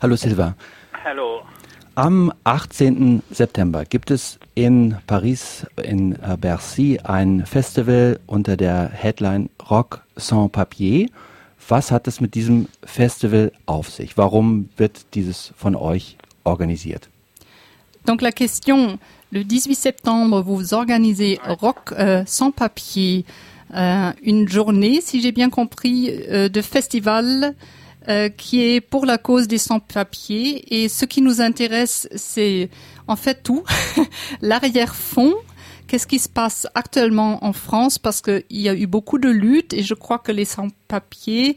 Hallo Silva. Hallo. Am 18. September gibt es in Paris, in äh, Bercy, ein Festival unter der Headline Rock sans Papier. Was hat es mit diesem Festival auf sich? Warum wird dieses von euch organisiert? Donc la question, le 18 septembre, vous organisez Rock euh, sans papier, euh, une journée, si j'ai bien compris, euh, de festival euh, qui est pour la cause des sans-papiers. Et ce qui nous intéresse, c'est en fait tout, l'arrière-fond. Qu'est-ce qui se passe actuellement en France? Parce qu'il y a eu beaucoup de luttes et je crois que les sans-papiers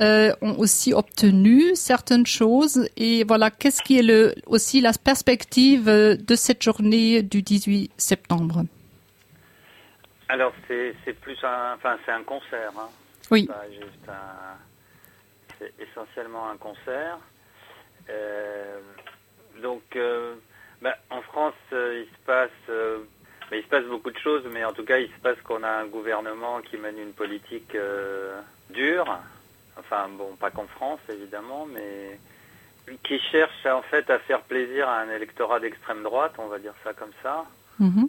euh, ont aussi obtenu certaines choses. Et voilà, qu'est-ce qui est le, aussi la perspective euh, de cette journée du 18 septembre? Alors c'est plus un, enfin c'est un concert. Hein. Oui. Pas juste un- c'est essentiellement un concert. Euh, donc, euh, bah, en France, euh, il se passe, euh, bah, il se passe beaucoup de choses, mais en tout cas, il se passe qu'on a un gouvernement qui mène une politique dure. Enfin, bon, pas qu'en France, évidemment, mais qui cherche en fait à faire plaisir à un électorat d'extrême droite, on va dire ça comme ça. Mhm.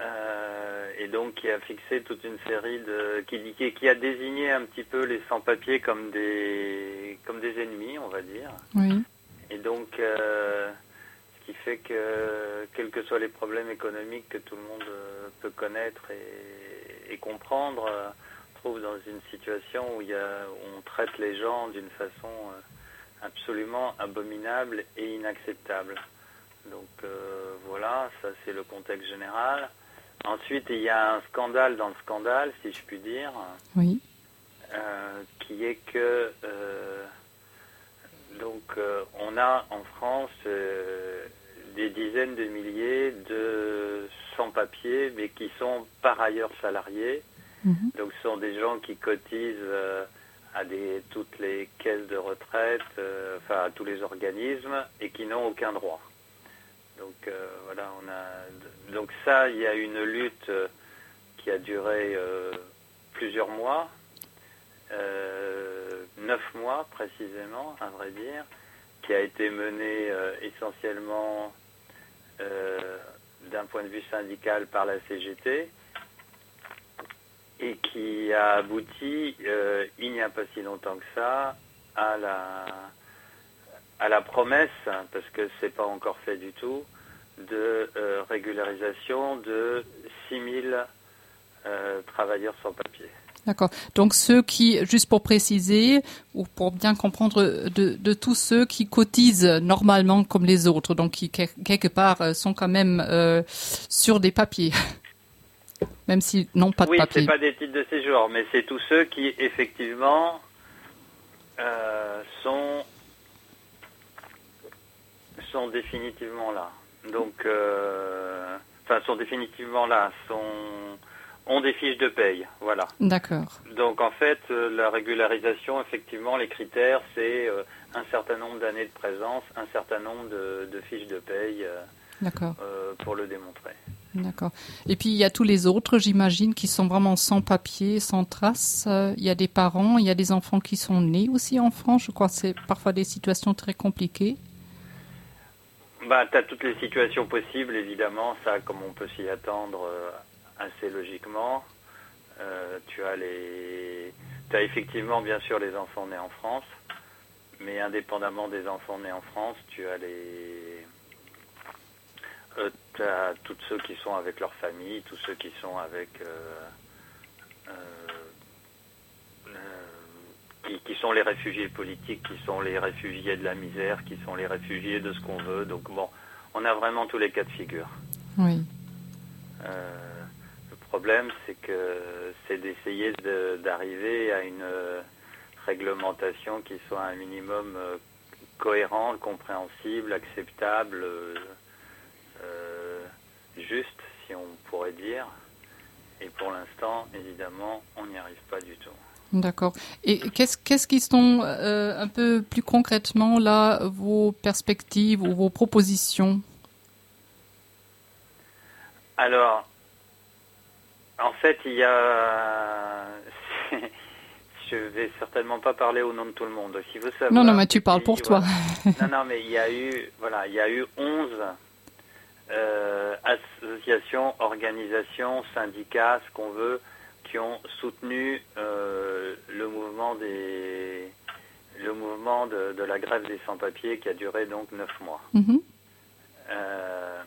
Euh, et donc qui a fixé toute une série de qui, qui, a désigné un petit peu les sans-papiers comme des comme des ennemis, on va dire. Oui. Et donc euh, ce qui fait que quels que soient les problèmes économiques que tout le monde euh, peut connaître et, et comprendre, on se trouve dans une situation où il y a où on traite les gens d'une façon absolument abominable et inacceptable. Donc euh, voilà, ça c'est le contexte général. Ensuite, il y a un scandale dans le scandale, si je puis dire, Oui. euh, qui est que euh, donc euh, on a en France des dizaines de milliers de sans-papiers, mais qui sont par ailleurs salariés. Mhm. Donc ce sont des gens qui cotisent à des, toutes les caisses de retraite, enfin à tous les organismes, et qui n'ont aucun droit. Donc euh, voilà, on a donc ça, il y a une lutte euh, qui a duré euh, plusieurs mois, neuf mois précisément, à vrai dire, qui a été menée essentiellement d'un point de vue syndical par la CGT et qui a abouti, il n'y a pas si longtemps que ça, à la, à la promesse, parce que c'est pas encore fait du tout, de euh, régularisation de 6000 euh, travailleurs sans papier. D'accord. Donc ceux qui, juste pour préciser, ou pour bien comprendre, de, de tous ceux qui cotisent normalement comme les autres, donc qui quel- quelque part euh, sont quand même euh, sur des papiers, même s'ils n'ont pas de oui, papier. c'est pas des titres de séjour, mais c'est tous ceux qui effectivement euh, sont sont définitivement là. Donc, euh, enfin, sont définitivement là, sont ont des fiches de paye, voilà. D'accord. Donc en fait, euh, la régularisation, effectivement, les critères, c'est euh, un certain nombre d'années de présence, un certain nombre de, de fiches de paye euh, D'accord. pour le démontrer. D'accord. Et puis il y a tous les autres, j'imagine, qui sont vraiment sans papier, sans trace. Il y a des parents, il y a des enfants qui sont nés aussi en France. Je crois que c'est parfois des situations très compliquées. Bah, tu as toutes les situations possibles, évidemment, ça, comme on peut s'y attendre euh, assez logiquement. Euh, tu as les, tu as effectivement, bien sûr, les enfants nés en France, mais indépendamment des enfants nés en France, tu as les, euh, t'as tous ceux qui sont avec leur famille, tous ceux qui sont avec, qui, qui sont les réfugiés politiques, qui sont les réfugiés de la misère, qui sont les réfugiés de ce qu'on veut. Donc bon, on a vraiment tous les cas de figure. Oui. Euh, le problème, c'est que c'est d'essayer de- d'arriver à une euh, réglementation qui soit un minimum euh, cohérente, compréhensible, acceptable, euh, juste, si on pourrait dire. Et pour l'instant, évidemment, on n'y arrive pas du tout. D'accord. Et qu'est-ce qu'est-ce qui sont euh, un peu plus concrètement là vos perspectives ou vos propositions? Alors, en fait, il y a. je vais certainement pas parler au nom de tout le monde. Si vous savez. Non, non, mais tu parles pour toi. non, non, mais il y a eu, voilà, il y a eu 11 euh, associations, organisations, syndicats, ce qu'on veut, qui ont soutenu euh, le mouvement des le mouvement de, la grève des sans-papiers qui a duré donc neuf mois. Mhm. Euh,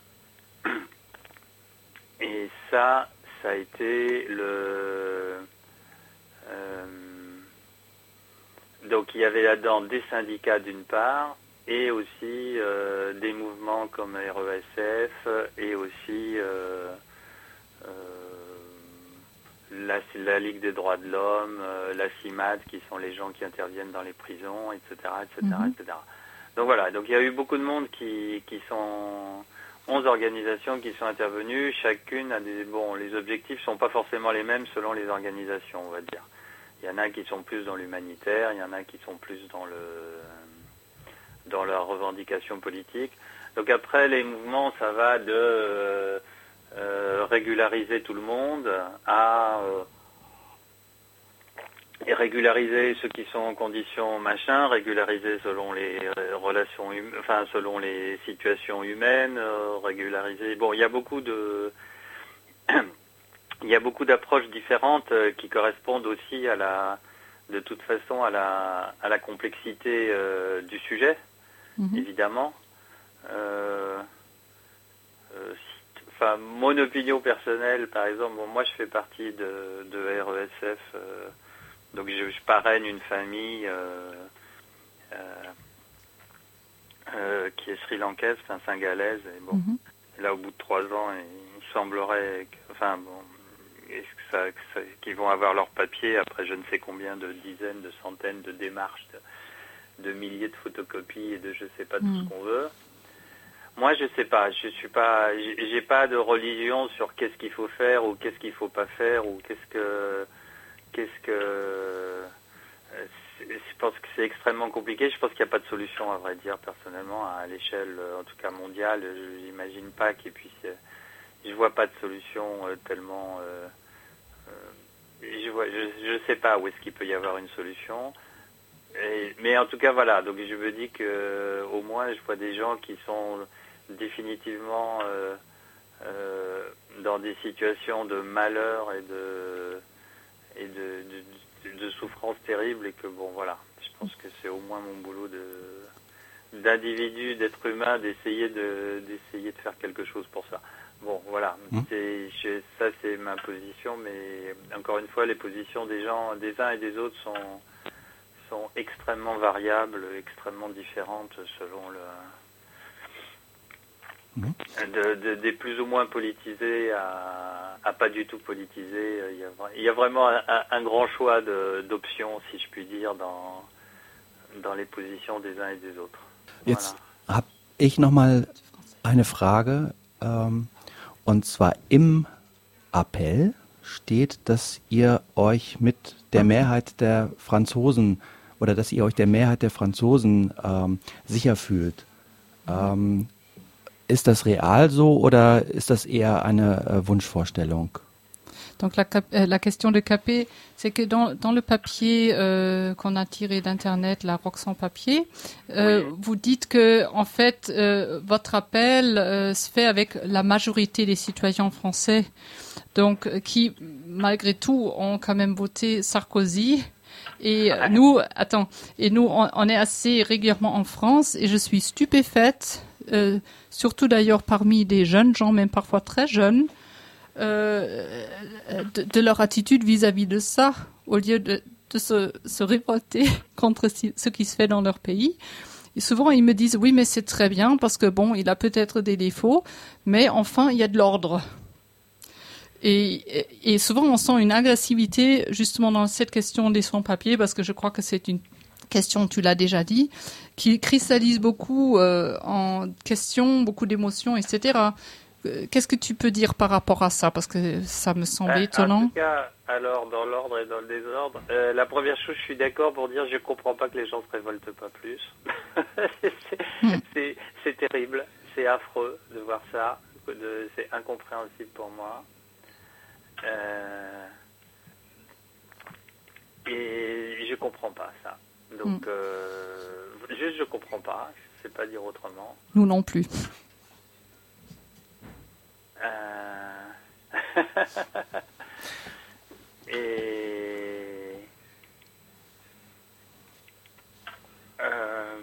et ça, ça a été le donc il y avait là-dedans des syndicats d'une part et aussi euh, des mouvements comme RESF et aussi euh, euh, la, la, Ligue des droits de l'homme, la CIMAD qui sont les gens qui interviennent dans les prisons, etc., etc., etc. Donc voilà, donc il y a eu beaucoup de monde qui, qui sont 11 organisations qui sont intervenues, chacune a des bon, les objectifs sont pas forcément les mêmes selon les organisations, on va dire. Il y en a qui sont plus dans l'humanitaire, il y en a qui sont plus dans le dans leurs revendications politiques. Donc après, les mouvements, ça va de euh, euh, régulariser tout le monde à euh, régulariser ceux qui sont en conditions machin, régulariser selon les relations, hum, enfin selon les situations humaines, régulariser. Bon, il y a beaucoup de il y a beaucoup d'approches différentes qui correspondent aussi à la de toute façon à la à la complexité du sujet. Mhm. évidemment. Euh, euh, enfin, mon opinion personnelle, par exemple, moi je fais partie de, de RESF, euh, donc je, je, parraine une famille qui est sri-lankaise, enfin singalaise, et bon, mhm. là au bout de trois ans, il semblerait, que, enfin bon, qu'ils vont avoir leur papier après je ne sais combien de dizaines, de centaines de démarches. De, de milliers de photocopies et de je sais pas tout ce hmm. qu'on veut. Moi, je sais pas. Je suis pas. J'ai pas de religion sur qu'est-ce qu'il faut faire ou qu'est-ce qu'il faut pas faire ou qu'est-ce que qu'est-ce que. Euh, je pense que c'est extrêmement compliqué. Je pense qu'il n'y a pas de solution, à vrai dire, personnellement, à l'échelle, en tout cas mondiale. Je n'imagine pas qu'il puisse. Je vois pas de solution euh, tellement. Euh, je vois. Je, sais pas où est-ce qu'il peut y avoir une solution mais en tout cas, voilà. Donc je me dis que au moins, je vois des gens qui sont définitivement euh, euh, dans des situations de malheur et de et de, de, souffrance terrible et que bon, voilà. Je pense que c'est au moins mon boulot de d'individu, d'être humain, d'essayer de d'essayer de faire quelque chose pour ça. Bon, voilà. Mmh. C'est, ça, c'est ma position, mais encore une fois, les positions des gens, des uns et des autres sont sont extrêmement variables, extrêmement différentes selon le. Mhm. De, des plus ou moins politisés à, pas du tout politisés. Il y a, il y a vraiment un, grand choix d'options, si je puis dire, dans, dans les positions des uns et des autres. Jetzt voilà. habe ich nochmal eine Frage. Ähm, und zwar im Appell steht, dass ihr euch mit der Mehrheit der Franzosen oder dass ihr euch der Mehrheit der Franzosen ähm, sicher fühlt. Ähm, ist das real so oder ist das eher eine äh, Wunschvorstellung? Donc la, euh, la, question de Capé, c'est que dans, dans, le papier euh, qu'on a tiré d'internet, la Rock sans papier, euh, oui. vous dites que en fait euh, votre appel euh, se fait avec la majorité des citoyens français, donc qui malgré tout ont quand même voté Sarkozy et nous, attends, et nous, on, est assez régulièrement en France et je suis stupéfaite, euh, surtout d'ailleurs parmi des jeunes gens, même parfois très jeunes, euh, de, leur attitude vis-à-vis de ça, au lieu de, se, révolter contre ce qui se fait dans leur pays. Et souvent, ils me disent, oui, mais c'est très bien parce que bon, il a peut-être des défauts, mais enfin, il y a de l'ordre. Et, souvent, on sent une agressivité justement dans cette question des sans-papiers, parce que je crois que c'est une question, tu l'as déjà dit, qui cristallise beaucoup euh, en questions, beaucoup d'émotions, etc. Euh, qu'est-ce que tu peux dire par rapport à ça? Parce que ça me semble euh, étonnant. En tout cas, alors, dans l'ordre et dans le désordre, la première chose, je suis d'accord pour dire je comprends pas que les gens se révoltent pas plus. Hmm. c'est terrible, c'est affreux de voir ça, c'est incompréhensible pour moi. Euh, et je comprends pas ça. Donc, euh, juste je comprends pas. Je sais pas dire autrement. Nous non plus. Euh, et euh,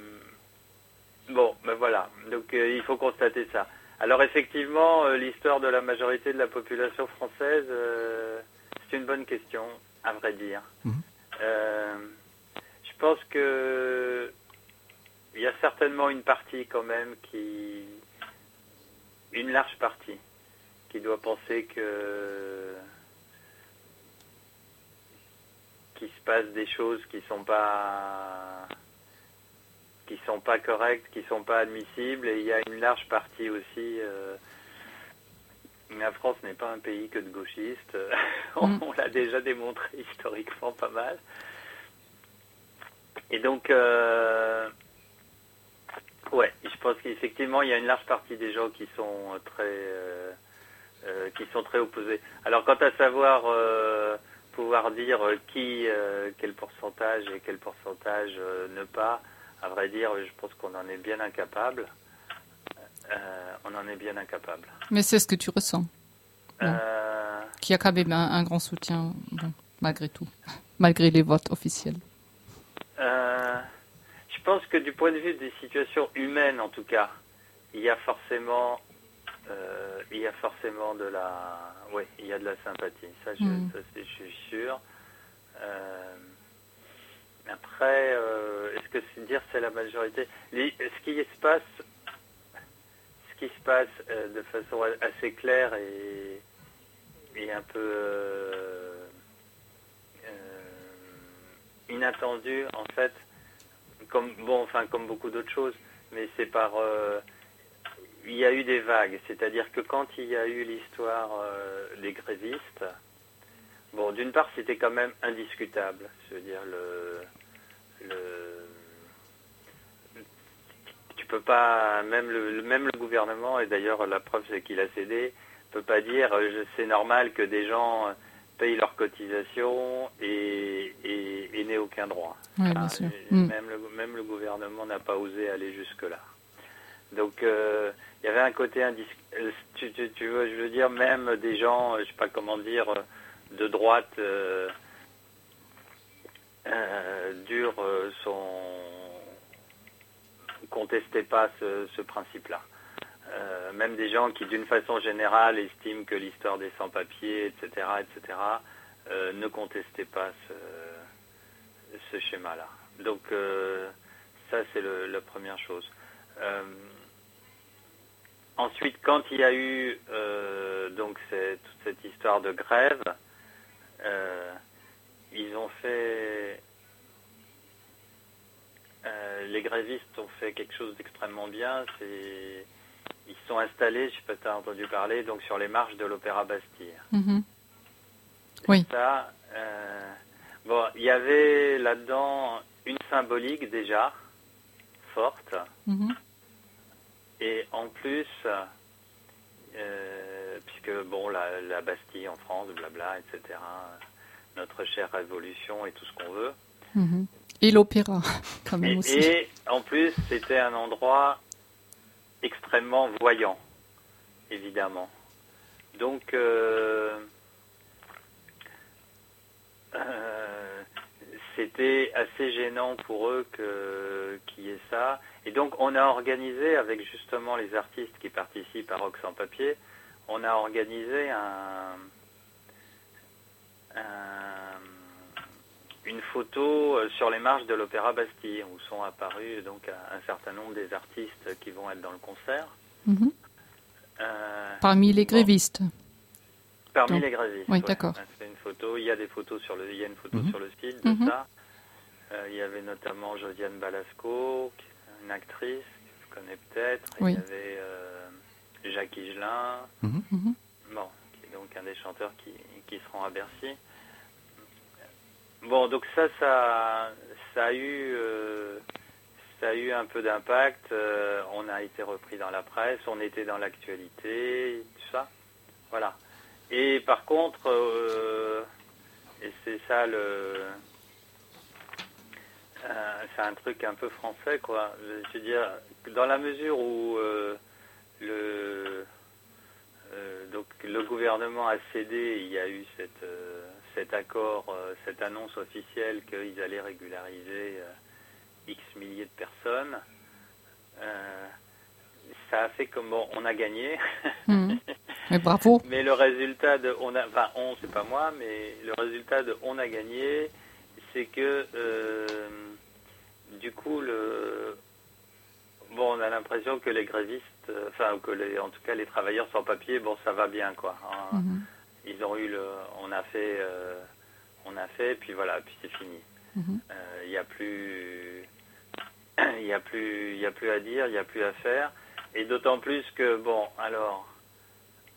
bon, ben voilà. Donc euh, il faut constater ça. Alors effectivement, l'histoire de la majorité de la population française, c'est une bonne question, à vrai dire. Mhm. Je pense que il y a certainement une partie quand même qui, une large partie, qui doit penser que qu'il se passe des choses qui sont pas qui sont pas correctes, qui sont pas admissibles, et il y a une large partie aussi. Euh, la France n'est pas un pays que de gauchistes. on, Mm. on l'a déjà démontré historiquement pas mal. Et donc, euh, ouais, je pense qu'effectivement, il y a une large partie des gens qui sont très, euh, euh, qui sont très opposés. Alors, quant à savoir euh, pouvoir dire qui, quel pourcentage et quel pourcentage ne pas, à vrai dire, je pense qu'on en est bien incapable. On en est bien incapable. Mais c'est ce que tu ressens. Qu'il y a quand même un, un grand soutien, bon, malgré tout, malgré les votes officiels. Euh, je pense que du point de vue des situations humaines, en tout cas, il y a forcément, euh, il y a forcément de la, oui, il y a de la sympathie. Ça, je, Mm. ça, c'est- je suis sûr. Euh, après, est-ce que c'est dire c'est la majorité? Les- Ce qui se passe, ce qui se passe de façon assez claire et, et un peu euh, inattendue, en fait, comme bon, enfin comme beaucoup d'autres choses, mais c'est par euh, il y a eu des vagues, c'est-à-dire que quand il y a eu l'histoire euh, des grévistes, bon, d'une part, c'était quand même indiscutable, je veux dire le le tu peux pas même le même le gouvernement et d'ailleurs la preuve c'est qu'il a cédé peut pas dire euh, c'est normal que des gens payent leurs cotisations et, et, et n'aient aucun droit. Enfin, bien sûr. Mm. même, le, même le gouvernement n'a pas osé aller jusque-là. Donc euh, il y avait un côté indis... euh, Tu, tu, tu veux, je veux dire, même des gens, euh, je sais pas comment dire, de droite euh, euh, durs sont contestaient pas ce, ce principe-là. Euh, même des gens qui, d'une façon générale, estiment que l'histoire des sans-papiers, etc., etc., euh, ne contestaient pas ce, schéma-là. Donc, euh, ça, c'est la première chose. Ensuite, quand il y a eu donc toute cette histoire de grève, ils ont fait les grévistes ont fait quelque chose d'extrêmement bien. Ils sont installés, je sais pas si tu as entendu parler, donc sur les marches de l'Opéra Bastille. Mhm. Oui. Ça, euh, bon, il y avait là-dedans une symbolique déjà forte, Mhm. et en plus, euh, puisque bon, la, la Bastille en France, blabla, etc. Notre chère révolution et tout ce qu'on veut. Mhm. Et l'opéra, quand même Et, aussi. et en plus, c'était un endroit extrêmement voyant, évidemment. Donc, euh, euh, c'était assez gênant pour eux qu'il y ait ça. Et donc, on a organisé avec justement les artistes qui participent à Rock sans papier, on a organisé un- une photo euh, sur les marches de l'Opéra Bastille où sont apparus donc un, certain nombre des artistes qui vont être dans le concert. Mhm. Euh, Parmi les bon. grévistes. Parmi Donc, les grévistes. oui, ouais. d'accord. C'est une photo. Il y a des photos sur le. Il y a une photo Mhm. sur le site de Mhm. ça. Euh, il y avait notamment Josiane Balasco, une actrice que tu connais peut-être. Oui. Il y avait euh, Jacques Higelin, bon, qui est donc un des chanteurs qui, qui se rend à Bercy. Bon, donc ça, ça, a eu, euh, ça a eu un peu d'impact. Euh, on a été repris dans la presse, on était dans l'actualité, tout ça. Voilà. Et par contre, euh, et c'est ça le, c'est un truc un peu français, quoi. Je veux dire, dans la mesure où le, donc, le gouvernement a cédé, il y a eu cette, cet accord, cette annonce officielle qu'ils allaient régulariser X milliers de personnes. ça a fait comme bon, on a gagné. Mmh. Mais bravo. mais le résultat de on a, enfin on, c'est pas moi, mais le résultat de on a gagné, c'est que du coup, le... bon, on a l'impression que les grévistes, euh, enfin, que les, en tout cas les travailleurs sans papier, bon, ça va bien, quoi. Hein. Mhm. Ils ont eu le, on a fait, euh, on a fait, puis voilà, puis c'est fini. Mhm. Euh, il n'y a plus, il y a plus, il y a plus à dire, il n'y a plus à faire, et d'autant plus que bon, alors,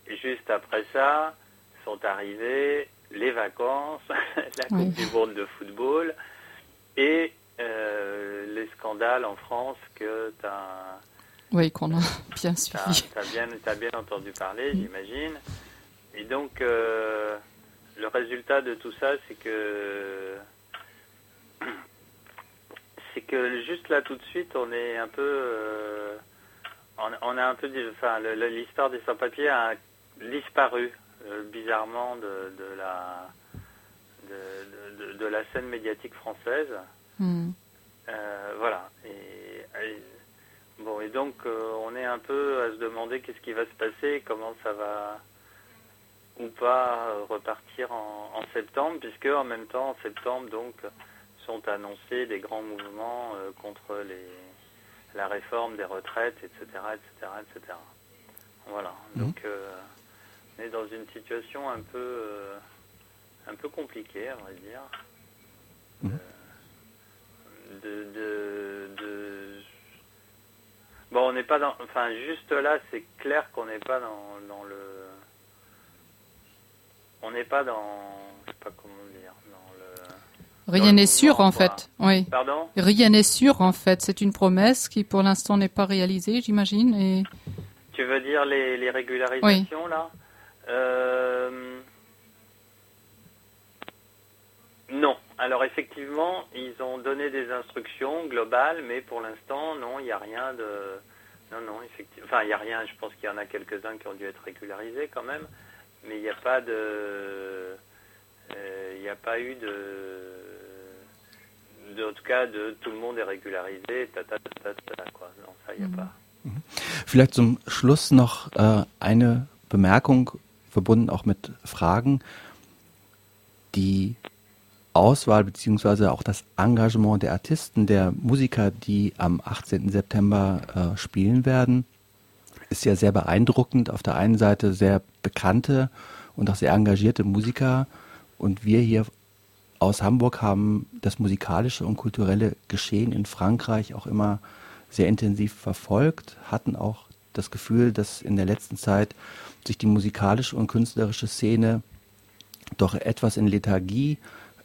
juste après ça, sont arrivées les vacances, la Coupe du Monde de football, et euh, les scandales en France que tu as. Oui, qu'on a bien suivi. Tu as, bien, as bien entendu parler, j'imagine. Et donc, euh, le résultat de tout ça, c'est que. C'est que juste là, tout de suite, on est un peu. Euh, on, a un peu. Enfin, l'histoire des sans-papiers a disparu, bizarrement, de, de la. De, de, de, la scène médiatique française. Hmm. Euh, voilà. Et, bon, et donc euh, on est un peu à se demander qu'est-ce qui va se passer, comment ça va ou pas repartir en, septembre, puisque en même temps en septembre donc sont annoncés des grands mouvements euh, contre les, la réforme des retraites, etc., etc., etc. Voilà. Hmm. Donc on est dans une situation un peu un peu compliquée, à vrai dire. Hmm de, de, Bon, on n'est pas dans. Enfin, juste là, c'est clair qu'on n'est pas dans, dans, le. On n'est pas dans. Je sais pas comment dire. Dans le... Rien n'est sûr en fait. Oui. Pardon? Rien n'est sûr en fait. C'est une promesse qui pour l'instant n'est pas réalisée, j'imagine. Et... Tu veux dire les, les régularisations là? Euh... Non. Alors effectivement, ils ont donné des instructions globales, mais pour l'instant, non, il n'y a rien de... Non, non, effectivement. Enfin, il n'y a rien, je pense qu'il y en a quelques-uns qui ont dû être régularisés quand même, mais il n'y a pas de... Euh, il n'y a pas eu de... de... En tout cas, de tout le monde est régularisé, ta, ta, ta, ta, quoi. Non, ça, il n'y a mhm. pas. Mhm. Vielleicht zum Schluss noch äh, eine Bemerkung, verbunden auch mit Fragen, die Auswahl beziehungsweise auch das Engagement der Artisten, der Musiker, die am 18. September äh, spielen werden, ist ja sehr beeindruckend. Auf der einen Seite sehr bekannte und auch sehr engagierte Musiker und wir hier aus Hamburg haben das musikalische und kulturelle Geschehen in Frankreich auch immer sehr intensiv verfolgt, hatten auch das Gefühl, dass in der letzten Zeit sich die musikalische und künstlerische Szene doch etwas in Lethargie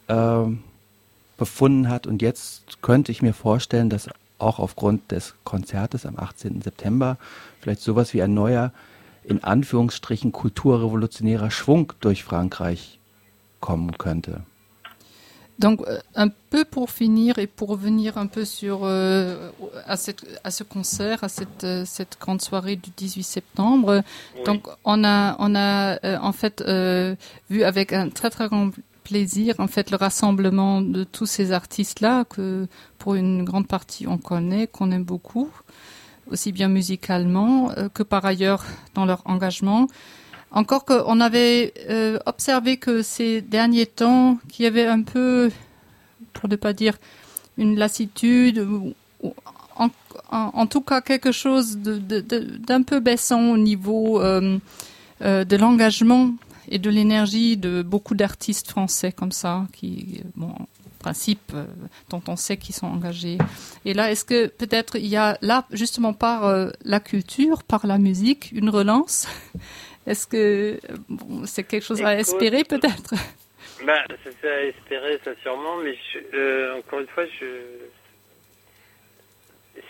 äh, befunden hat. Und jetzt könnte ich mir vorstellen, dass auch aufgrund des Konzertes am 18. September vielleicht sowas wie ein neuer, in Anführungsstrichen, kulturrevolutionärer Schwung durch Frankreich kommen könnte. Donc, euh, un peu pour finir et pour revenir un peu sur euh, à, cette, à, ce concert, à cette, euh, cette, grande soirée du 18 septembre. Oui. Donc, on a, on a euh, en fait euh, vu avec un très très grand plaisir, en fait, le rassemblement de tous ces artistes-là que pour une grande partie on connaît, qu'on aime beaucoup, aussi bien musicalement euh, que par ailleurs dans leur engagement. Encore qu'on avait euh, observé que ces derniers temps, qu'il y avait un peu, pour ne pas dire une lassitude, ou, en, tout cas quelque chose d'un peu baissant au niveau euh de l'engagement et de l'énergie de beaucoup d'artistes français comme ça, qui, bon, en principe, euh, dont on sait qu'ils sont engagés. Et là, est-ce que peut-être il y a là, justement par euh, la culture, par la musique, une relance? Est-ce que bon, c'est quelque chose à espérer peut-être? ben, C'est à espérer, ça sûrement, mais euh, encore une fois, je...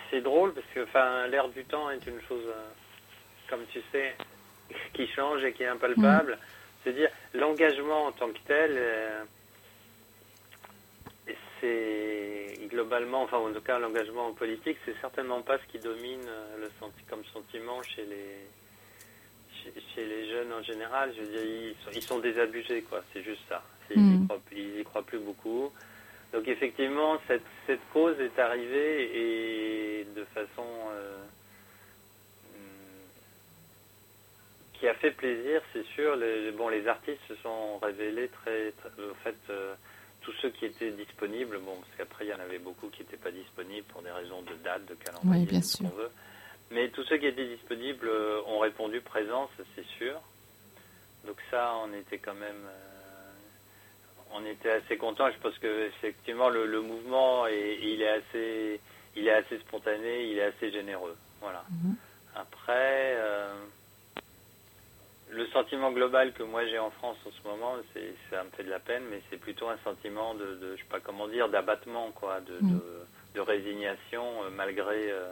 c'est drôle parce que enfin, l'air du temps est une chose, comme tu sais, qui change et qui est impalpable. Mm. C'est-à-dire, l'engagement en tant que tel, c'est globalement, enfin en tout cas l'engagement politique, c'est certainement pas ce qui domine le senti comme sentiment chez les chez, les jeunes en général. Je veux dire, ils sont, ils sont désabusés, quoi. C'est juste ça. Ils, n'y croient, y croient plus beaucoup. Donc effectivement, cette, cette cause est arrivée et de façon qui a fait plaisir, c'est sûr. Les, bon, les artistes se sont révélés très, en fait, euh, tous ceux qui étaient disponibles, bon, parce qu'après il y en avait beaucoup qui n'étaient pas disponibles pour des raisons de date, de calendrier, oui, bien sûr. veut. Mais tous ceux qui étaient disponibles euh, ont répondu présent, c'est sûr. Donc ça, on était quand même, euh, on était assez contents. Je pense que effectivement le, le mouvement est, il est assez, il est assez spontané, il est assez généreux. Voilà. Mhm. Après sentiment global que moi j'ai en France en ce moment, c'est ça me fait de la peine, mais c'est plutôt un sentiment de, de, je sais pas comment dire, d'abattement, quoi, de, mm. de, résignation euh, malgré euh,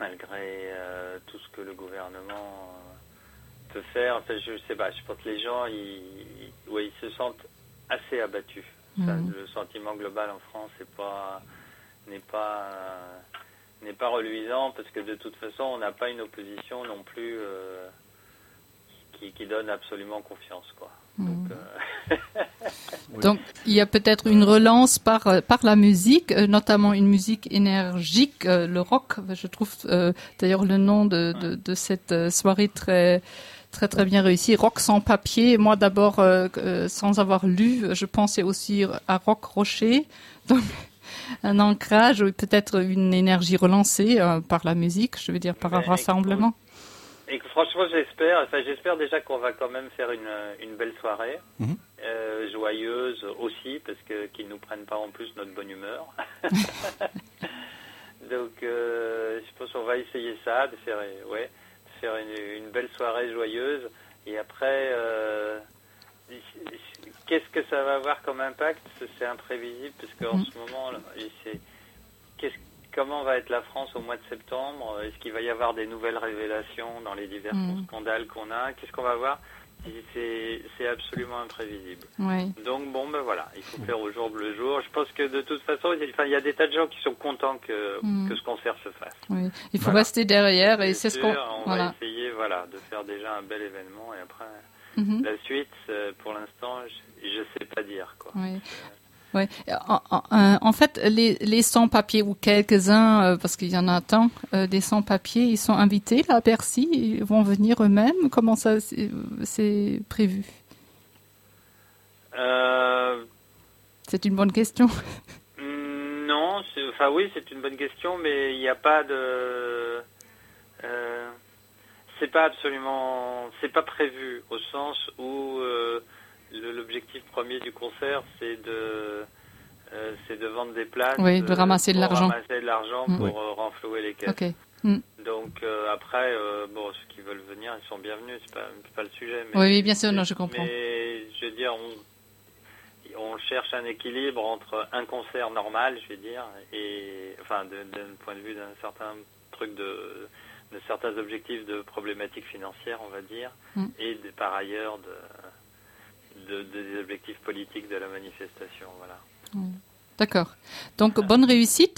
malgré euh, tout ce que le gouvernement peut faire. Enfin, je sais pas, je pense que les gens, ils, ouais, ils se sentent assez abattus. Mm. le sentiment global en France n'est pas n'est pas n'est pas reluisant parce que de toute façon, on n'a pas une opposition non plus euh, qui, qui, donne absolument confiance, quoi. Donc, euh, Donc, il y a peut-être une relance par euh, par la musique, notamment une musique énergique, le rock. Je trouve d'ailleurs le nom de, de, de, cette soirée très très très bien réussi. Rock sans papier. Moi d'abord, sans avoir lu, je pensais aussi à Rock Rocher. Donc un ancrage, peut-être une énergie relancée euh, par la musique, je veux dire par un rassemblement. Et franchement, j'espère. Enfin, j'espère déjà qu'on va quand même faire une, une belle soirée, mhm. euh, joyeuse aussi, parce que qu'ils nous prennent pas en plus notre bonne humeur. Donc, euh, je pense qu'on va essayer ça, de faire, ouais, de faire une, une, belle soirée joyeuse. Et après, Qu'est-ce que ça va avoir comme impact? C'est imprévisible parce qu'en mm. ce moment, c'est comment va être la France au mois de septembre? Est-ce qu'il va y avoir des nouvelles révélations dans les divers mm. scandales qu'on a? Qu'est-ce qu'on va voir? C'est absolument imprévisible. Donc bon, ben voilà, il faut faire au jour le jour. Je pense que de toute façon, il y a des tas de gens qui sont contents que, mm. que ce concert se fasse. Il faut rester derrière et c'est ce qu'on. On va essayer, voilà, de faire déjà un bel événement et après. Mhm. La suite, euh, pour l'instant, je ne sais pas dire. Quoi. Oui. Oui. En, fait, les, les sans-papiers ou quelques-uns, euh, parce qu'il y en a tant, euh, des sans-papiers, ils sont invités là à Bercy, ils vont venir eux-mêmes. Comment ça c'est prévu? C'est une bonne question. Non, enfin oui, c'est une bonne question, mais il n'y a pas de c'est pas absolument, c'est pas prévu au sens où euh, l'objectif premier du concert c'est de euh, c'est de vendre des places, oui, de ramasser de l'argent, ramasser de l'argent mm. pour euh, renflouer les caisses. Mm. Donc après, bon, ceux qui veulent venir, ils sont bienvenus, c'est pas, pas le sujet. Mais, oui, bien sûr, non, je comprends. Mais je veux dire, on, on cherche un équilibre entre un concert normal, je vais dire, et enfin, d'un point de vue d'un certain truc de de certains objectifs de problématiques financières, on va dire, mm. et de, par ailleurs de, des objectifs politiques de la manifestation. Voilà. Mm. D'accord. Donc bonne réussite